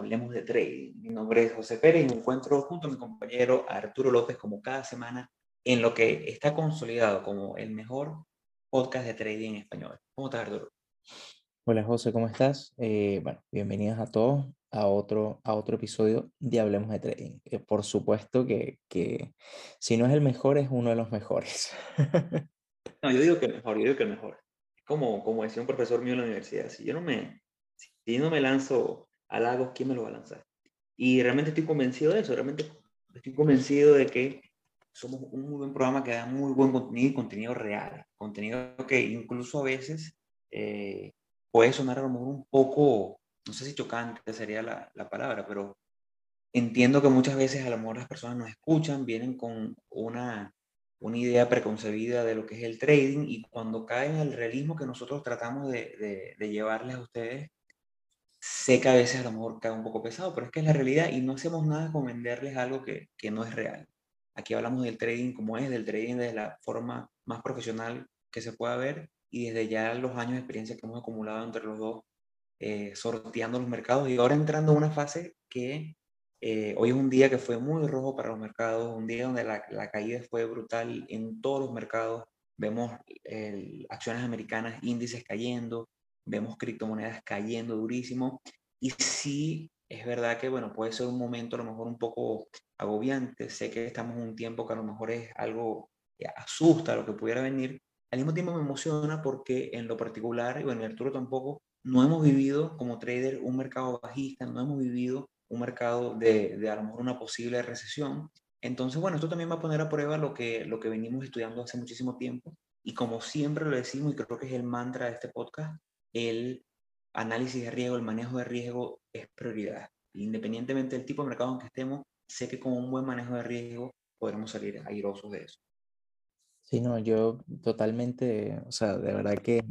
Hablemos de Trading. Mi nombre es José Pérez y me encuentro junto a mi compañero Arturo López como cada semana en lo que está consolidado como el mejor podcast de trading en español. ¿Cómo estás, Arturo? Hola José, ¿cómo estás? Eh, bueno, bienvenidos a todos a otro, a otro episodio de Hablemos de Trading. Eh, por supuesto que, que si no es el mejor, es uno de los mejores. no, yo digo que el mejor, yo digo que el mejor. Como, como decía un profesor mío en la universidad, si yo no me, si no me lanzo a ¿quién me lo va a lanzar? Y realmente estoy convencido de eso, realmente estoy convencido de que somos un muy buen programa que da muy buen contenido y contenido real, contenido que incluso a veces eh, puede sonar a lo mejor un poco, no sé si chocante sería la, la palabra, pero entiendo que muchas veces a lo mejor las personas nos escuchan, vienen con una, una idea preconcebida de lo que es el trading y cuando caen al realismo que nosotros tratamos de, de, de llevarles a ustedes, sé que a veces a lo mejor cae un poco pesado, pero es que es la realidad y no hacemos nada con venderles algo que, que no es real. Aquí hablamos del trading como es, del trading de la forma más profesional que se pueda ver y desde ya los años de experiencia que hemos acumulado entre los dos, eh, sorteando los mercados y ahora entrando en una fase que eh, hoy es un día que fue muy rojo para los mercados, un día donde la, la caída fue brutal en todos los mercados. Vemos acciones americanas, índices cayendo, vemos criptomonedas cayendo durísimo y sí es verdad que, bueno, puede ser un momento a lo mejor un poco agobiante, sé que estamos en un tiempo que a lo mejor es algo que asusta lo que pudiera venir, al mismo tiempo me emociona porque en lo particular, y bueno, Arturo tampoco, no hemos vivido como trader un mercado bajista, no hemos vivido un mercado de, de a lo mejor una posible recesión. Entonces, bueno, esto también va a poner a prueba lo que, lo que venimos estudiando hace muchísimo tiempo. Y como siempre lo decimos, y creo que es el mantra de este podcast, el análisis de riesgo, el manejo de riesgo es prioridad. Independientemente del tipo de mercado en que estemos, sé que con un buen manejo de riesgo podremos salir airosos de eso. Sí, no, yo totalmente, o sea, de verdad que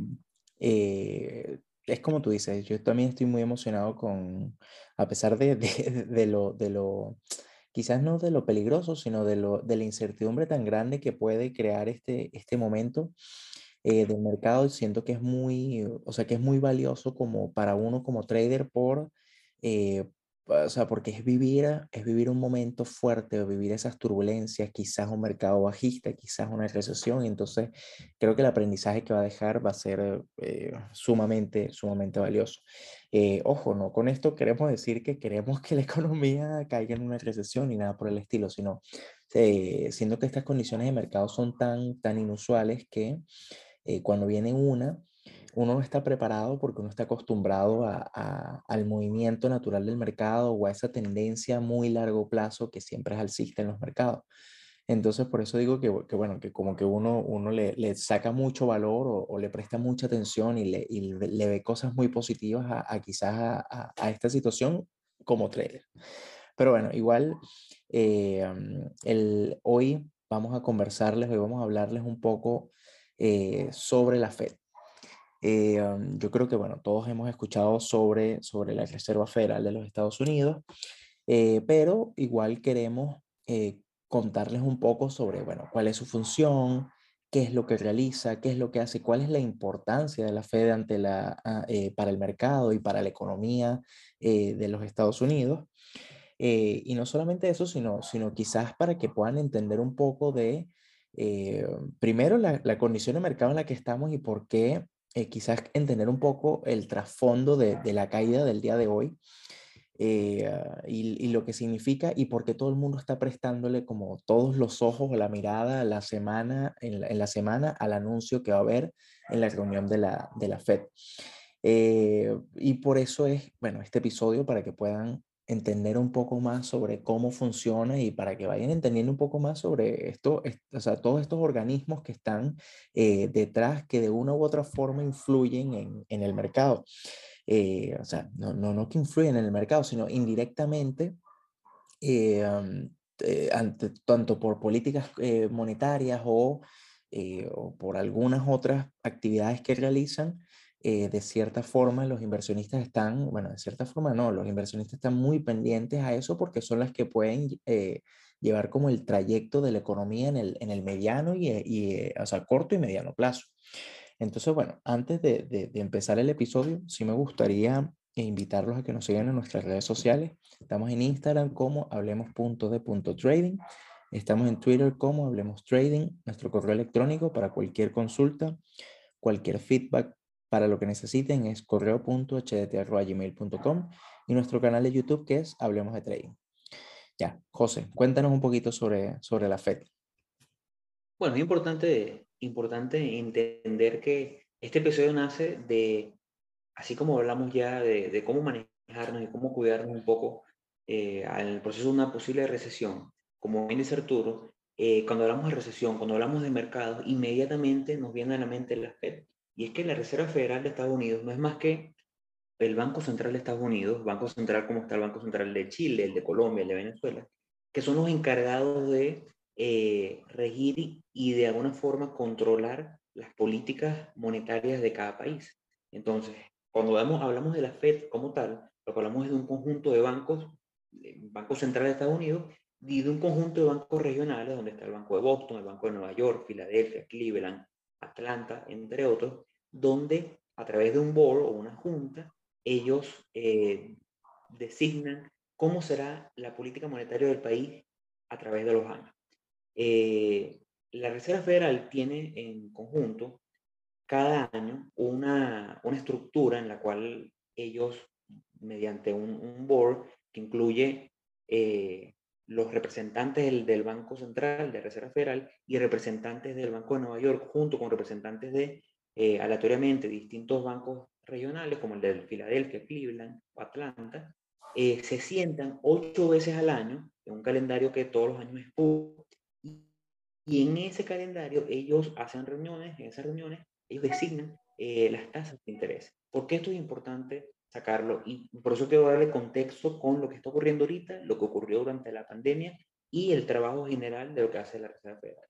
eh, es como tú dices, yo también estoy muy emocionado con, a pesar de, de, de, lo, de lo, quizás no de lo peligroso, sino de, lo, de la incertidumbre tan grande que puede crear este, este momento eh, del mercado y siento que es muy, o sea, que es muy valioso como para uno como trader por, eh, o sea, porque es vivir, es vivir un momento fuerte, vivir esas turbulencias, quizás un mercado bajista, quizás una recesión, entonces creo que el aprendizaje que va a dejar va a ser eh, sumamente, sumamente valioso. Eh, ojo, no con esto queremos decir que queremos que la economía caiga en una recesión ni nada por el estilo, sino eh, siendo que estas condiciones de mercado son tan, tan inusuales que eh, cuando viene una, uno no está preparado porque uno está acostumbrado a, a, al movimiento natural del mercado o a esa tendencia muy largo plazo que siempre es alcista en los mercados. Entonces, por eso digo que, que bueno, que como que uno, uno le, le saca mucho valor o, o, le presta mucha atención y le, y le ve cosas muy positivas a, a quizás a, esta situación como trader. Pero bueno, igual eh, el, hoy vamos a conversarles, hoy vamos a hablarles un poco eh, sobre la Fed. Eh, yo creo que, bueno, todos hemos escuchado sobre, sobre la Reserva Federal de los Estados Unidos, eh, pero igual queremos contarles un poco sobre, bueno, cuál es su función, qué es lo que realiza, qué es lo que hace, cuál es la importancia de la Fed ante la, ah, para el mercado y para la economía de los Estados Unidos. Y no solamente eso, sino, sino quizás para que puedan entender un poco de eh, primero, la, la, condición de mercado en la que estamos y por qué, eh, quizás entender un poco el trasfondo de, de, la caída del día de hoy eh, y, lo que significa y por qué todo el mundo está prestándole como todos los ojos o la mirada la semana, en, la, en la semana al anuncio que va a haber en la reunión de la, de la FED. Eh, y por eso es, bueno, este episodio para que puedan entender un poco más sobre cómo funciona y para que vayan entendiendo un poco más sobre esto, o sea, todos estos organismos que están eh, detrás que de una u otra forma influyen en, el mercado. Eh, o sea, no, no, no, que influyen en el mercado, sino indirectamente, eh, tanto por políticas monetarias o, o por algunas otras actividades que realizan, eh, de cierta forma los inversionistas están, bueno, de cierta forma no, los inversionistas están muy pendientes a eso porque son las que pueden eh, llevar como el trayecto de la economía en el, en el mediano y, y, o sea, corto y mediano plazo. Entonces, bueno, antes de, de, empezar el episodio, sí me gustaría invitarlos a que nos sigan en nuestras redes sociales. Estamos en Instagram como hablemos.de.trading. Estamos en Twitter como Hablemos Trading. Nuestro correo electrónico para cualquier consulta, cualquier feedback para lo que necesiten es correo.hdt.gmail.com y nuestro canal de YouTube que es Hablemos de Trading. Ya, José, cuéntanos un poquito sobre, sobre la FED. Bueno, es importante, importante entender que este episodio nace de, así como hablamos ya de, de cómo manejarnos y cómo cuidarnos un poco eh, al proceso de una posible recesión, como bien dice Arturo, eh, cuando hablamos de recesión, cuando hablamos de mercados, inmediatamente nos viene a la mente la FED. Y es que la Reserva Federal de Estados Unidos no es más que el Banco Central de Estados Unidos, Banco Central como está el Banco Central de Chile, el de Colombia, el de Venezuela, que son los encargados de eh, regir y de alguna forma controlar las políticas monetarias de cada país. Entonces, cuando hablamos de la Fed como tal, lo que hablamos es de un conjunto de bancos, Banco Central de Estados Unidos, y de un conjunto de bancos regionales, donde está el Banco de Boston, el Banco de Nueva York, Filadelfia, Cleveland, Atlanta, entre otros, donde a través de un board o una junta, ellos eh, designan cómo será la política monetaria del país a través de los años. Eh, la Reserva Federal tiene en conjunto cada año una, una estructura en la cual ellos, mediante un, board que incluye eh, los representantes del, del, Banco Central, de Reserva Federal, y representantes del Banco de Nueva York, junto con representantes de, eh, aleatoriamente, distintos bancos regionales, como el de Filadelfia, Cleveland o Atlanta, eh, se sientan ocho veces al año, en un calendario que todos los años es público, y en ese calendario ellos hacen reuniones, en esas reuniones ellos designan eh, las tasas de interés. ¿Por qué esto es importante sacarlo? Y por eso quiero darle contexto con lo que está ocurriendo ahorita, lo que ocurrió durante la pandemia y el trabajo general de lo que hace la Reserva Federal.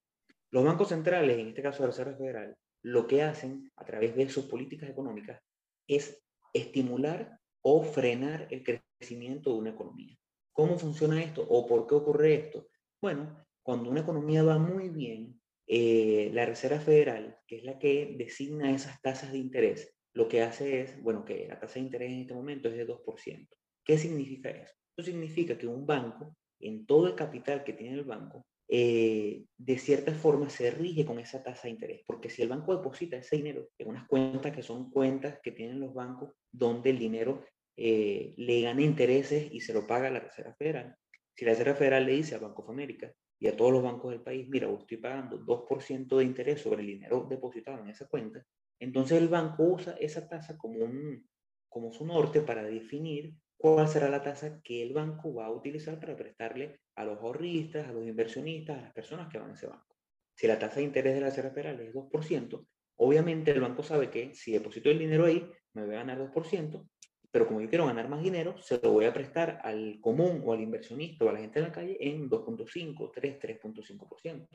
Los bancos centrales, en este caso la Reserva Federal, lo que hacen a través de sus políticas económicas es estimular o frenar el crecimiento de una economía. ¿Cómo funciona esto o por qué ocurre esto? Bueno, cuando una economía va muy bien, eh, la Reserva Federal, que es la que designa esas tasas de interés, lo que hace es, bueno, que la tasa de interés en este momento es de 2%. ¿Qué significa eso? Eso significa que un banco, en todo el capital que tiene el banco, eh, de cierta forma se rige con esa tasa de interés, porque si el banco deposita ese dinero en unas cuentas que son cuentas que tienen los bancos donde el dinero eh, le gana intereses y se lo paga la Reserva Federal, si la Reserva Federal le dice a Banco of America y a todos los bancos del país, mira, vos estoy pagando 2% de interés sobre el dinero depositado en esa cuenta, entonces el banco usa esa tasa como, un, como su norte para definir cuál será la tasa que el banco va a utilizar para prestarle a los ahorristas, a los inversionistas, a las personas que van a ese banco. Si la tasa de interés de la Reserva Federal es 2%, obviamente el banco sabe que si deposito el dinero ahí, me voy a ganar 2%, pero como yo quiero ganar más dinero, se lo voy a prestar al común o al inversionista o a la gente en la calle en 2.5, 3, 3.5%.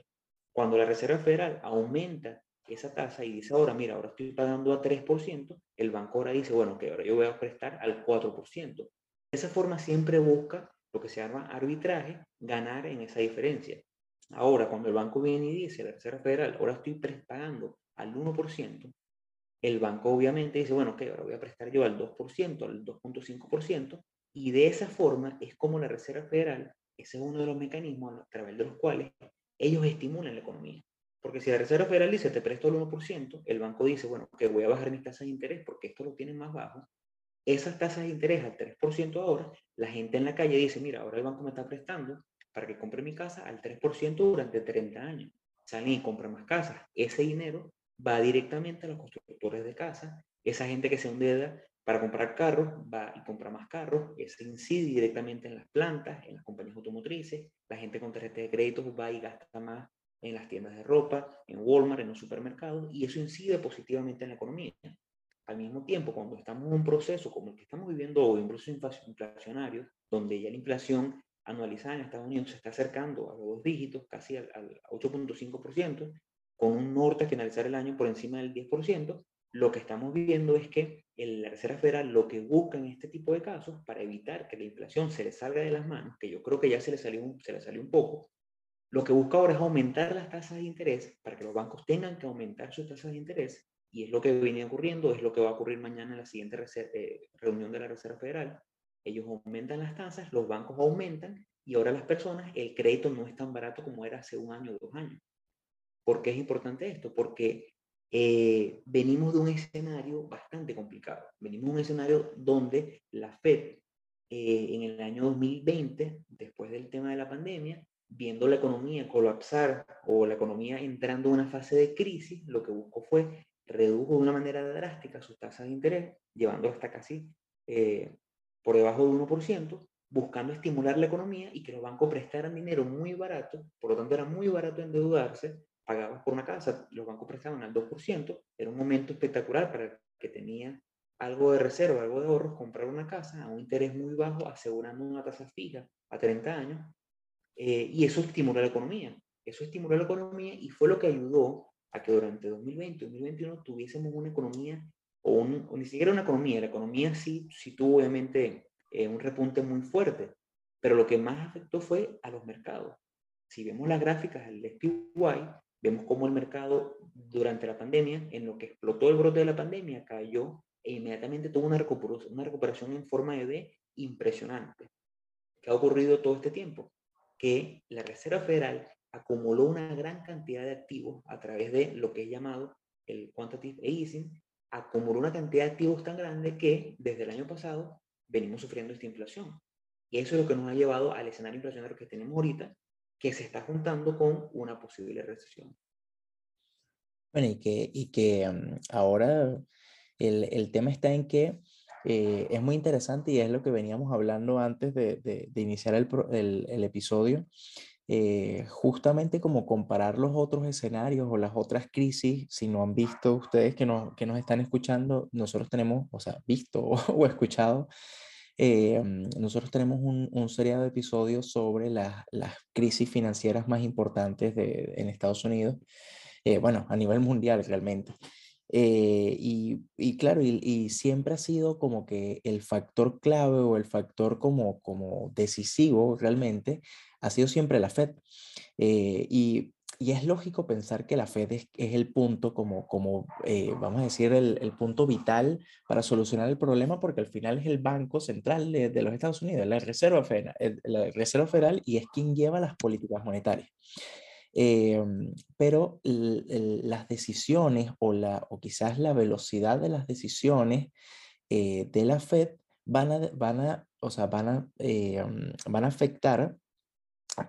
Cuando la Reserva Federal aumenta esa tasa y dice ahora, mira, ahora estoy pagando a 3%, el banco ahora dice, bueno, que ahora yo voy a prestar al 4%. De esa forma siempre busca lo que se llama arbitraje, ganar en esa diferencia. Ahora, cuando el banco viene y dice, la Reserva Federal, ahora estoy pagando al 1%, el banco obviamente dice, bueno, que ahora voy a prestar yo al 2%, al 2.5%, y de esa forma es como la Reserva Federal, ese es uno de los mecanismos a través de los cuales ellos estimulan la economía. Porque si la Reserva Federal dice, te presto el 1%, el banco dice, bueno, que voy a bajar mis tasas de interés porque esto lo tienen más bajo. Esas tasas de interés al 3% ahora, la gente en la calle dice, mira, ahora el banco me está prestando para que compre mi casa al 3% durante 30 años. Salen y compran más casas. Ese dinero va directamente a los constructores de casas. Esa gente que se endeuda para comprar carros va y compra más carros. Eso incide directamente en las plantas, en las compañías automotrices. La gente con tarjeta de crédito va y gasta más en las tiendas de ropa, en Walmart, en los supermercados, y eso incide positivamente en la economía. Al mismo tiempo, cuando estamos en un proceso como el que estamos viviendo hoy, un proceso inflacionario, donde ya la inflación anualizada en Estados Unidos se está acercando a los dos dígitos, casi al, al 8.5%, con un norte a finalizar el año por encima del 10%, lo que estamos viendo es que la Reserva Federal lo que busca en este tipo de casos, para evitar que la inflación se le salga de las manos, que yo creo que ya se le salió se le salió un poco, lo que busca ahora es aumentar las tasas de interés para que los bancos tengan que aumentar sus tasas de interés y es lo que viene ocurriendo, es lo que va a ocurrir mañana en la siguiente eh, reunión de la Reserva Federal. Ellos aumentan las tasas, los bancos aumentan y ahora las personas, el crédito no es tan barato como era hace un año o dos años. ¿Por qué es importante esto? Porque eh, venimos de un escenario bastante complicado. Venimos de un escenario donde la Fed eh, en el año 2020, después del tema de la pandemia, viendo la economía colapsar o la economía entrando en una fase de crisis, lo que buscó fue redujo de una manera drástica sus tasas de interés, llevándolo hasta casi eh, por debajo de 1%, buscando estimular la economía y que los bancos prestaran dinero muy barato, por lo tanto era muy barato endeudarse, pagabas por una casa, los bancos prestaban al 2%, era un momento espectacular para que tenía algo de reserva, algo de ahorros, comprar una casa a un interés muy bajo, asegurando una tasa fija a 30 años, eh, y eso estimuló la economía. Eso estimuló la economía y fue lo que ayudó a que durante 2020 y 2021 tuviésemos una economía, o, ni siquiera una economía, la economía sí, sí tuvo obviamente eh, un repunte muy fuerte, pero lo que más afectó fue a los mercados. Si vemos las gráficas del SPY, vemos cómo el mercado durante la pandemia, en lo que explotó el brote de la pandemia, cayó e inmediatamente tuvo una recuperación, una recuperación en forma de V impresionante. ¿Qué ha ocurrido todo este tiempo? Que la Reserva Federal acumuló una gran cantidad de activos a través de lo que es llamado el quantitative easing, acumuló una cantidad de activos tan grande que desde el año pasado venimos sufriendo esta inflación. Y eso es lo que nos ha llevado al escenario inflacionario que tenemos ahorita, que se está juntando con una posible recesión. Bueno, y que, y que mm, ahora el, el, tema está en que eh, es muy interesante y es lo que veníamos hablando antes de, de, iniciar el, el, el episodio, eh, justamente como comparar los otros escenarios o las otras crisis, si no han visto ustedes que nos, que nos están escuchando, nosotros tenemos, o sea, visto o, escuchado, eh, nosotros tenemos un, un serie de episodios sobre las, las crisis financieras más importantes de, en Estados Unidos, bueno, a nivel mundial realmente. Eh, y, y, claro, y, y, siempre ha sido como que el factor clave o el factor como, como decisivo realmente ha sido siempre la Fed. Eh, y, y, es lógico pensar que la Fed es, es el punto como, como eh, vamos a decir, el, el, punto vital para solucionar el problema porque al final es el Banco Central de, de los Estados Unidos, la Reserva, Federal, la Reserva Federal y es quien lleva las políticas monetarias. Em, pero las decisiones o, la, o quizás la velocidad de las decisiones eh, de la Fed van a, van a, o sea, van a, em, van a afectar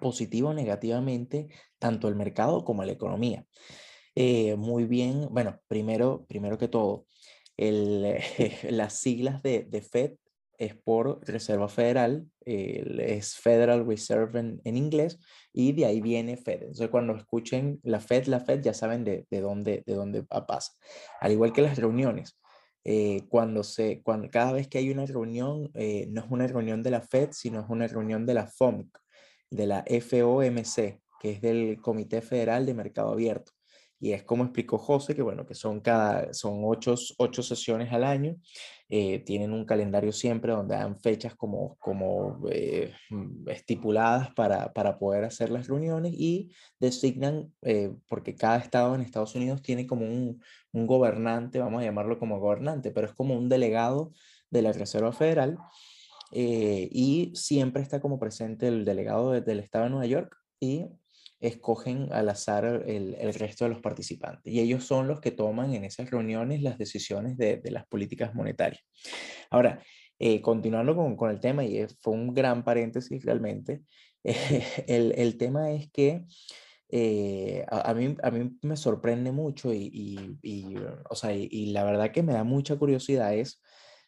positivo o negativamente tanto el mercado como la economía. Eh, muy bien, bueno, primero, primero que todo, las siglas de, de Fed es por Reserva Federal, es Federal Reserve en, inglés, y de ahí viene Fed. Entonces, cuando escuchen la Fed, la Fed, ya saben de, de dónde, de dónde pasa. Al igual que las reuniones. Eh, cuando se, cuando, cada vez que hay una reunión, eh, no es una reunión de la Fed, sino es una reunión de la FOMC, de la FOMC, que es del Comité Federal de Mercado Abierto. Y es como explicó José, que bueno, que son cada, son ocho, ocho sesiones al año, eh, tienen un calendario siempre donde dan fechas como, como eh, mm, estipuladas para, para, poder hacer las reuniones y designan, eh, porque cada estado en Estados Unidos tiene como un, un gobernante, vamos a llamarlo como gobernante, pero es como un delegado de la Reserva Federal. y siempre está como presente el delegado del estado de Nueva York y escogen al azar el, el, resto de los participantes y ellos son los que toman en esas reuniones las decisiones de, de las políticas monetarias. Ahora, eh, continuando con, con, el tema, y fue un gran paréntesis realmente, el, el, tema es que eh, a, a, mí, a mí me sorprende mucho y, y, y o sea, y, y, la verdad que me da mucha curiosidad es,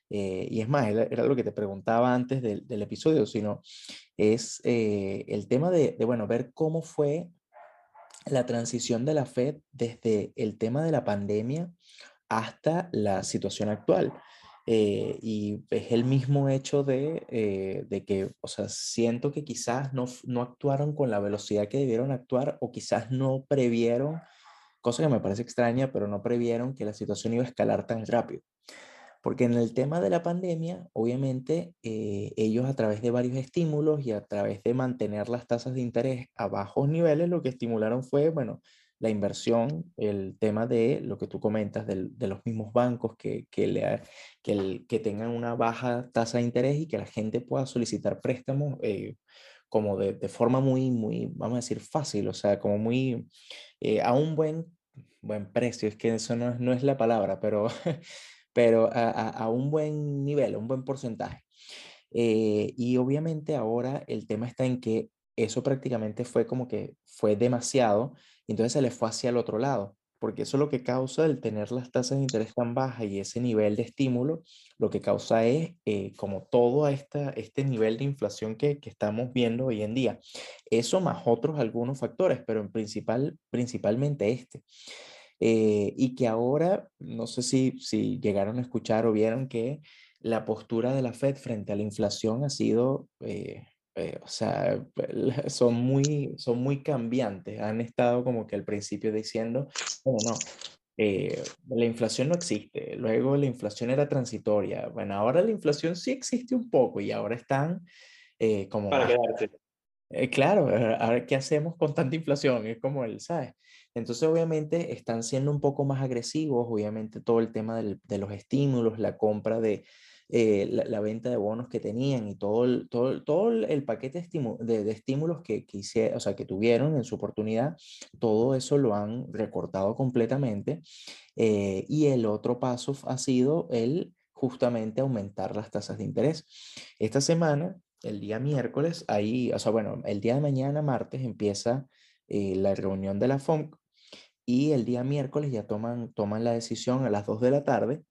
eh, y es más, era, lo que te preguntaba antes del, del episodio, sino es eh, el tema de, de, bueno, ver cómo fue la transición de la Fed desde el tema de la pandemia hasta la situación actual. Eh, y es el mismo hecho de, de, que, o sea, siento que quizás no, no actuaron con la velocidad que debieron actuar o quizás no previeron, cosa que me parece extraña, pero no previeron que la situación iba a escalar tan rápido. Porque en el tema de la pandemia, obviamente, eh, ellos a través de varios estímulos y a través de mantener las tasas de interés a bajos niveles, lo que estimularon fue, bueno, la inversión, el tema de lo que tú comentas, de los mismos bancos que, que, le, que, que, tengan una baja tasa de interés y que la gente pueda solicitar préstamos eh, como de, de, forma muy, muy, vamos a decir, fácil, o sea, como muy, eh, a un buen, buen precio, es que eso no, no es la palabra, pero, pero a, a, un buen nivel, un buen porcentaje. Eh, y obviamente ahora el tema está en que eso prácticamente fue como que fue demasiado y entonces se le fue hacia el otro lado, porque eso lo que causa el tener las tasas de interés tan bajas y ese nivel de estímulo, lo que causa es eh, como todo esta, este nivel de inflación que, que, estamos viendo hoy en día. Eso más otros algunos factores, pero en principal, principalmente este. Eh, y que ahora, no sé si, si llegaron a escuchar o vieron que la postura de la Fed frente a la inflación ha sido... Eh, eh, o sea, son muy, son muy cambiantes. Han estado como que al principio diciendo, bueno, no, eh, la inflación no existe, luego la inflación era transitoria, bueno, ahora la inflación sí existe un poco y ahora están eh, como... Para quedarse. claro, ahora qué hacemos con tanta inflación, es como él, ¿sabes? Entonces, obviamente, están siendo un poco más agresivos, obviamente, todo el tema del, de los estímulos, la compra de, eh, la, venta de bonos que tenían y todo el, todo, todo el paquete de, de, estímulos que, que, o sea, que tuvieron en su oportunidad, todo eso lo han recortado completamente. Eh, y el otro paso ha sido el justamente aumentar las tasas de interés. Esta semana, el día miércoles, ahí, o sea, bueno, el día de mañana, martes, empieza eh, la reunión de la FOMC y el día miércoles ya toman, toman la decisión a las 2 de la tarde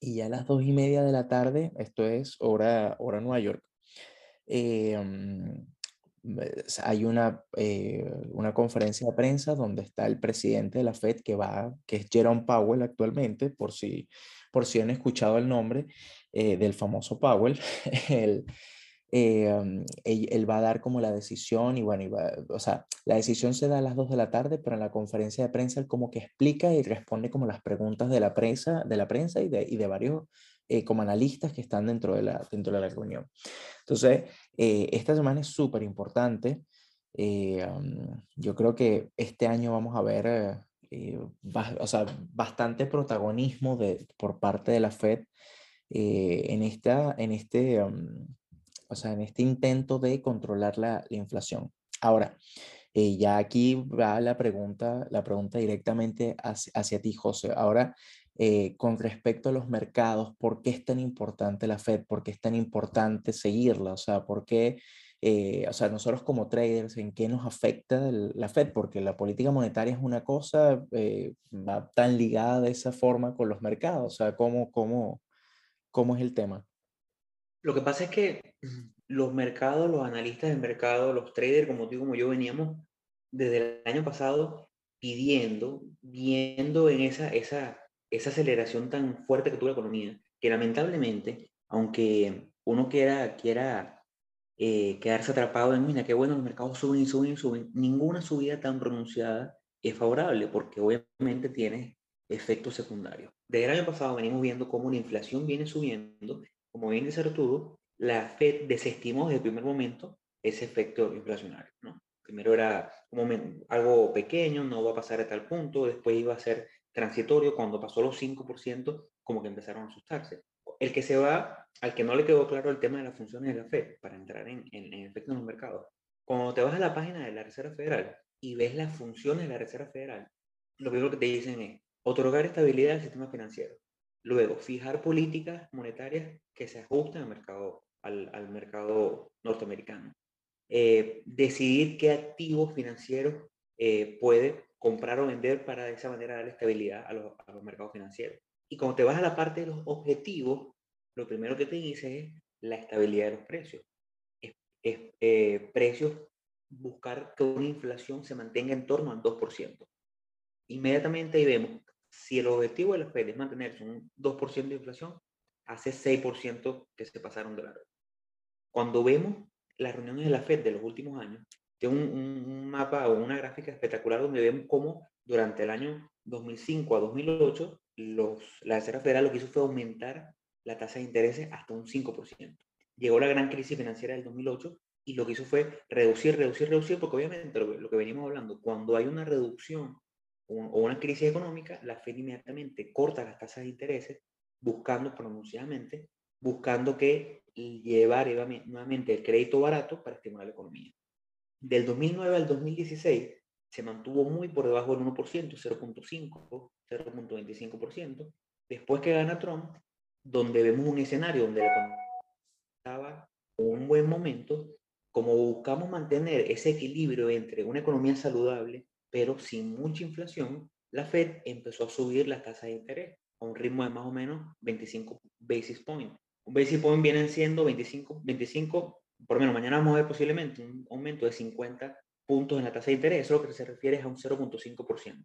y ya a las dos y media de la tarde, esto es hora, hora Nueva York, em, hay una, eh, una conferencia de prensa donde está el presidente de la Fed que va, que es Jerome Powell actualmente, por si, por si han escuchado el nombre eh, del famoso Powell, el, eh, él, va a dar como la decisión y bueno, o sea, la decisión se da a las 2 de la tarde, pero en la conferencia de prensa él como que explica y responde como las preguntas de la prensa, de la prensa y de, y de varios eh, como analistas que están dentro de la, dentro de la reunión. Entonces, eh, esta semana es súper importante. yo creo que este año vamos a ver o sea, bastante protagonismo de, por parte de la Fed en, esta, en este o sea, en este intento de controlar la, inflación. Ahora, eh, ya aquí va la pregunta, la pregunta directamente hacia, ti, José. Ahora, eh, con respecto a los mercados, ¿por qué es tan importante la Fed? ¿Por qué es tan importante seguirla? O sea, ¿por qué, eh, o sea, nosotros como traders, ¿en qué nos afecta la Fed? Porque la política monetaria es una cosa, va tan ligada de esa forma con los mercados. O sea, ¿cómo, cómo, cómo es el tema? Lo que pasa es que los mercados, los analistas del mercado, los traders, como tú como yo, veníamos desde el año pasado pidiendo, viendo en esa, esa, esa aceleración tan fuerte que tuvo la economía, que lamentablemente, aunque uno quiera, quiera eh, quedarse atrapado en, mira, qué bueno, los mercados suben y suben y suben, ninguna subida tan pronunciada es favorable, porque obviamente tiene efectos secundarios. Desde el año pasado venimos viendo cómo la inflación viene subiendo como bien dice Arturo, la Fed desestimó desde el primer momento ese efecto inflacionario. ¿no? Primero era algo pequeño, no va a pasar a tal punto, después iba a ser transitorio, cuando pasó los 5%, como que empezaron a asustarse. El que se va, al que no le quedó claro el tema de las funciones de la Fed, para entrar en, en, en efecto en los mercados, cuando te vas a la página de la Reserva Federal y ves las funciones de la Reserva Federal, lo primero que te dicen es otorgar estabilidad al sistema financiero, Luego, fijar políticas monetarias que se ajusten al mercado, al, mercado norteamericano. Eh, decidir qué activos financieros eh, puede comprar o vender para de esa manera dar estabilidad a los, mercados financieros. Y cuando te vas a la parte de los objetivos, lo primero que te dice es la estabilidad de los precios. Es, eh, precios, buscar que una inflación se mantenga en torno al 2%. Inmediatamente ahí vemos si el objetivo de la Fed es mantenerse un 2% de inflación, hace 6% que se pasaron de largo. Cuando vemos las reuniones de la Fed de los últimos años, tengo un, un, mapa o una gráfica espectacular donde vemos cómo durante el año 2005 a 2008 los, la Reserva Federal lo que hizo fue aumentar la tasa de interés hasta un 5%. Llegó la gran crisis financiera del 2008 y lo que hizo fue reducir, reducir, reducir, porque obviamente lo, que venimos hablando, cuando hay una reducción o, una crisis económica, la Fed inmediatamente corta las tasas de intereses, buscando pronunciadamente, buscando que llevar nuevamente el crédito barato para estimular la economía. Del 2009 al 2016 se mantuvo muy por debajo del 1%, 0.5, 0.25%. Después que gana Trump, donde vemos un escenario donde la economía estaba un buen momento, como buscamos mantener ese equilibrio entre una economía saludable, pero sin mucha inflación, la Fed empezó a subir las tasas de interés a un ritmo de más o menos 25 basis points. Un basis point vienen siendo 25, 25, por lo menos mañana vamos a ver posiblemente un aumento de 50 puntos en la tasa de interés, eso lo que se refiere es a un 0.5%.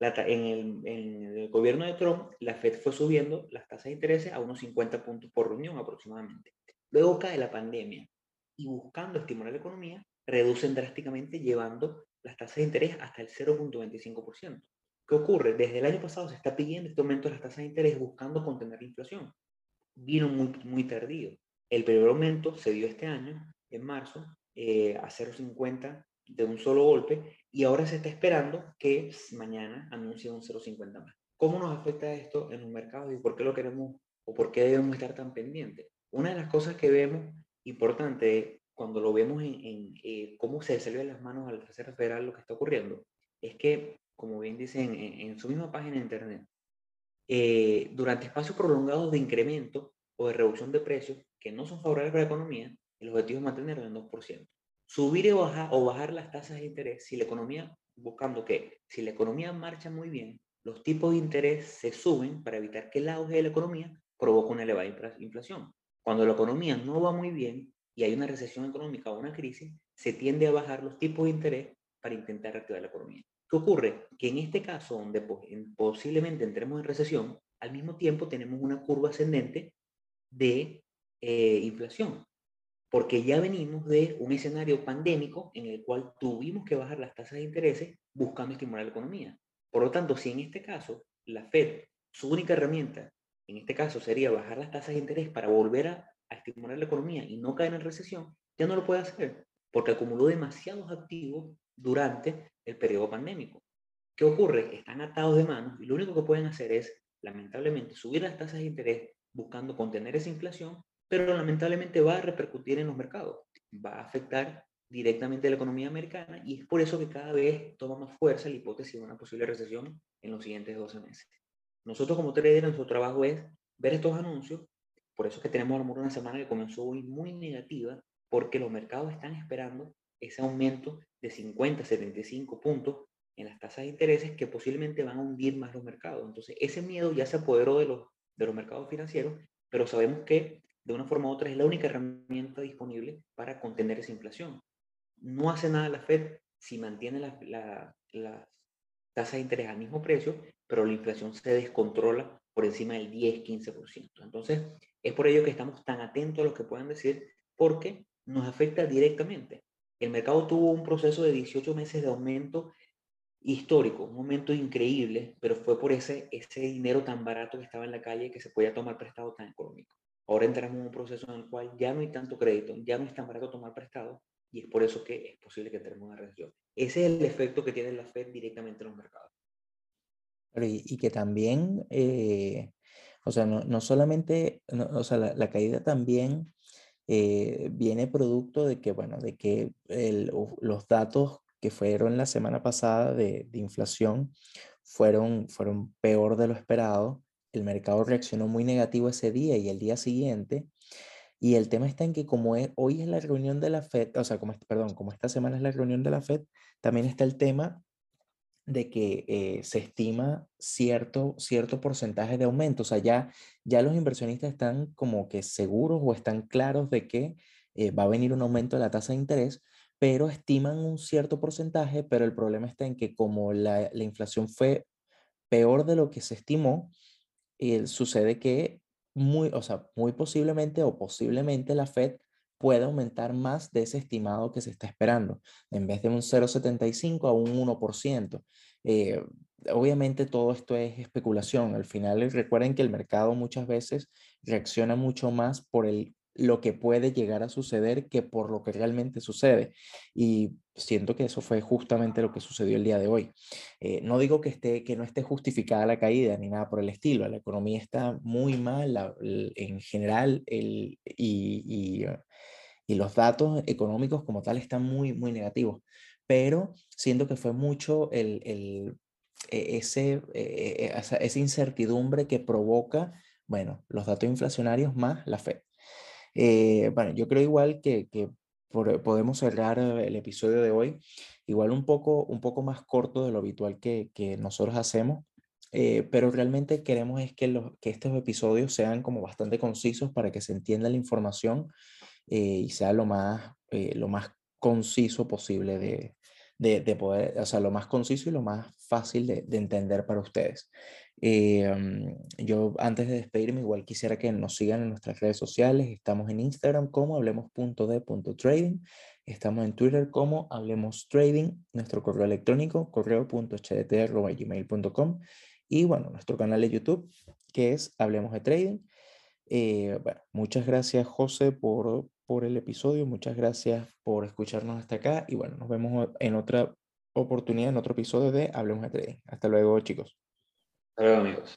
En el, en el gobierno de Trump, la Fed fue subiendo las tasas de interés a unos 50 puntos por reunión aproximadamente. Luego cae la pandemia y buscando estimular la economía, reducen drásticamente llevando las tasas de interés hasta el 0.25%. ¿Qué ocurre? Desde el año pasado se está pidiendo este aumento de las tasas de interés buscando contener la inflación. Vino muy, muy tardío. El primer aumento se dio este año, en marzo, eh, a 0.50 de un solo golpe, y ahora se está esperando que mañana anuncie un 0.50 más. ¿Cómo nos afecta esto en los mercados y por qué lo queremos o por qué debemos estar tan pendientes? Una de las cosas que vemos importante cuando lo vemos en, eh, cómo se salió de las manos al Reserva Federal lo que está ocurriendo, es que, como bien dicen en, su misma página de Internet, eh, durante espacios prolongados de incremento o de reducción de precios que no son favorables para la economía, el objetivo es mantenerlo en 2%. Subir o bajar, o bajar las tasas de interés si la economía, buscando que, si la economía marcha muy bien, los tipos de interés se suben para evitar que el auge de la economía provoque una elevada inflación. Cuando la economía no va muy bien y hay una recesión económica o una crisis, se tiende a bajar los tipos de interés para intentar reactivar la economía. ¿Qué ocurre? Que en este caso, donde posiblemente entremos en recesión, al mismo tiempo tenemos una curva ascendente de eh, inflación, porque ya venimos de un escenario pandémico en el cual tuvimos que bajar las tasas de intereses buscando estimular la economía. Por lo tanto, si en este caso la Fed, su única herramienta en este caso sería bajar las tasas de interés para volver a, estimular la economía y no caer en recesión, ya no lo puede hacer porque acumuló demasiados activos durante el periodo pandémico. ¿Qué ocurre? Están atados de manos y lo único que pueden hacer es, lamentablemente, subir las tasas de interés buscando contener esa inflación, pero lamentablemente va a repercutir en los mercados, va a afectar directamente a la economía americana y es por eso que cada vez toma más fuerza la hipótesis de una posible recesión en los siguientes 12 meses. Nosotros como traders, nuestro trabajo es ver estos anuncios, por eso es que tenemos a lo mejor una semana que comenzó hoy muy negativa, porque los mercados están esperando ese aumento de 50, 75 puntos en las tasas de intereses que posiblemente van a hundir más los mercados. Entonces, ese miedo ya se apoderó de los, de los mercados financieros, pero sabemos que de una forma u otra es la única herramienta disponible para contener esa inflación. No hace nada la Fed si mantiene las la, la tasas de interés al mismo precio, pero la inflación se descontrola por encima del 10-15%. Entonces, es por ello que estamos tan atentos a lo que puedan decir, porque nos afecta directamente. El mercado tuvo un proceso de 18 meses de aumento histórico, un momento increíble, pero fue por ese, ese dinero tan barato que estaba en la calle que se podía tomar prestado tan económico. Ahora entramos en un proceso en el cual ya no hay tanto crédito, ya no es tan barato tomar prestado y es por eso que es posible que entremos en una recesión. Ese es el efecto que tiene la Fed directamente en los mercados. Y, que también, eh, o sea, no, no solamente, o sea, la, caída también eh, viene producto de que, bueno, de que los datos que fueron la semana pasada de, de, inflación fueron, fueron peor de lo esperado. El mercado reaccionó muy negativo ese día y el día siguiente. Y el tema está en que como hoy es la reunión de la FED, o sea, como, perdón, como esta semana es la reunión de la FED, también está el tema de que eh, se estima cierto, cierto porcentaje de aumento. O sea, ya, los inversionistas están como que seguros o están claros de que eh, va a venir un aumento de la tasa de interés, pero estiman un cierto porcentaje, pero el problema está en que como la, la inflación fue peor de lo que se estimó, eh, sucede que muy, o sea, muy posiblemente o posiblemente la Fed puede aumentar más de ese estimado que se está esperando, en vez de un 0,75 a un 1%. Eh, obviamente todo esto es especulación. Al final recuerden que el mercado muchas veces reacciona mucho más por el lo que puede llegar a suceder que por lo que realmente sucede. Y siento que eso fue justamente lo que sucedió el día de hoy. Eh, no digo que, esté, que no esté justificada la caída ni nada por el estilo. La economía está muy mal en general el, y, y, los datos económicos como tal están muy, muy negativos. Pero siento que fue mucho el, el e, ese, e, e, esa, esa incertidumbre que provoca, bueno, los datos inflacionarios más la fe. Eh, bueno, yo creo igual que, que podemos cerrar el episodio de hoy, igual un poco, un poco más corto de lo habitual que, que nosotros hacemos, eh, pero realmente queremos es que, los, que estos episodios sean como bastante concisos para que se entienda la información eh, y sea lo más, lo más conciso posible de, de, de, poder, o sea, lo más conciso y lo más fácil de, de entender para ustedes. Eh, yo antes de despedirme, igual quisiera que nos sigan en nuestras redes sociales. Estamos en Instagram como hablemos.de.trading. Estamos en Twitter como Hablemos Trading. Nuestro correo electrónico correo.hdt.gmail.com. Y bueno, nuestro canal de YouTube que es Hablemos de Trading. Eh, bueno, muchas gracias José por, por el episodio. Muchas gracias por escucharnos hasta acá. Y bueno, nos vemos en otra oportunidad, en otro episodio de Hablemos de Trading. Hasta luego chicos. Hasta luego, amigos.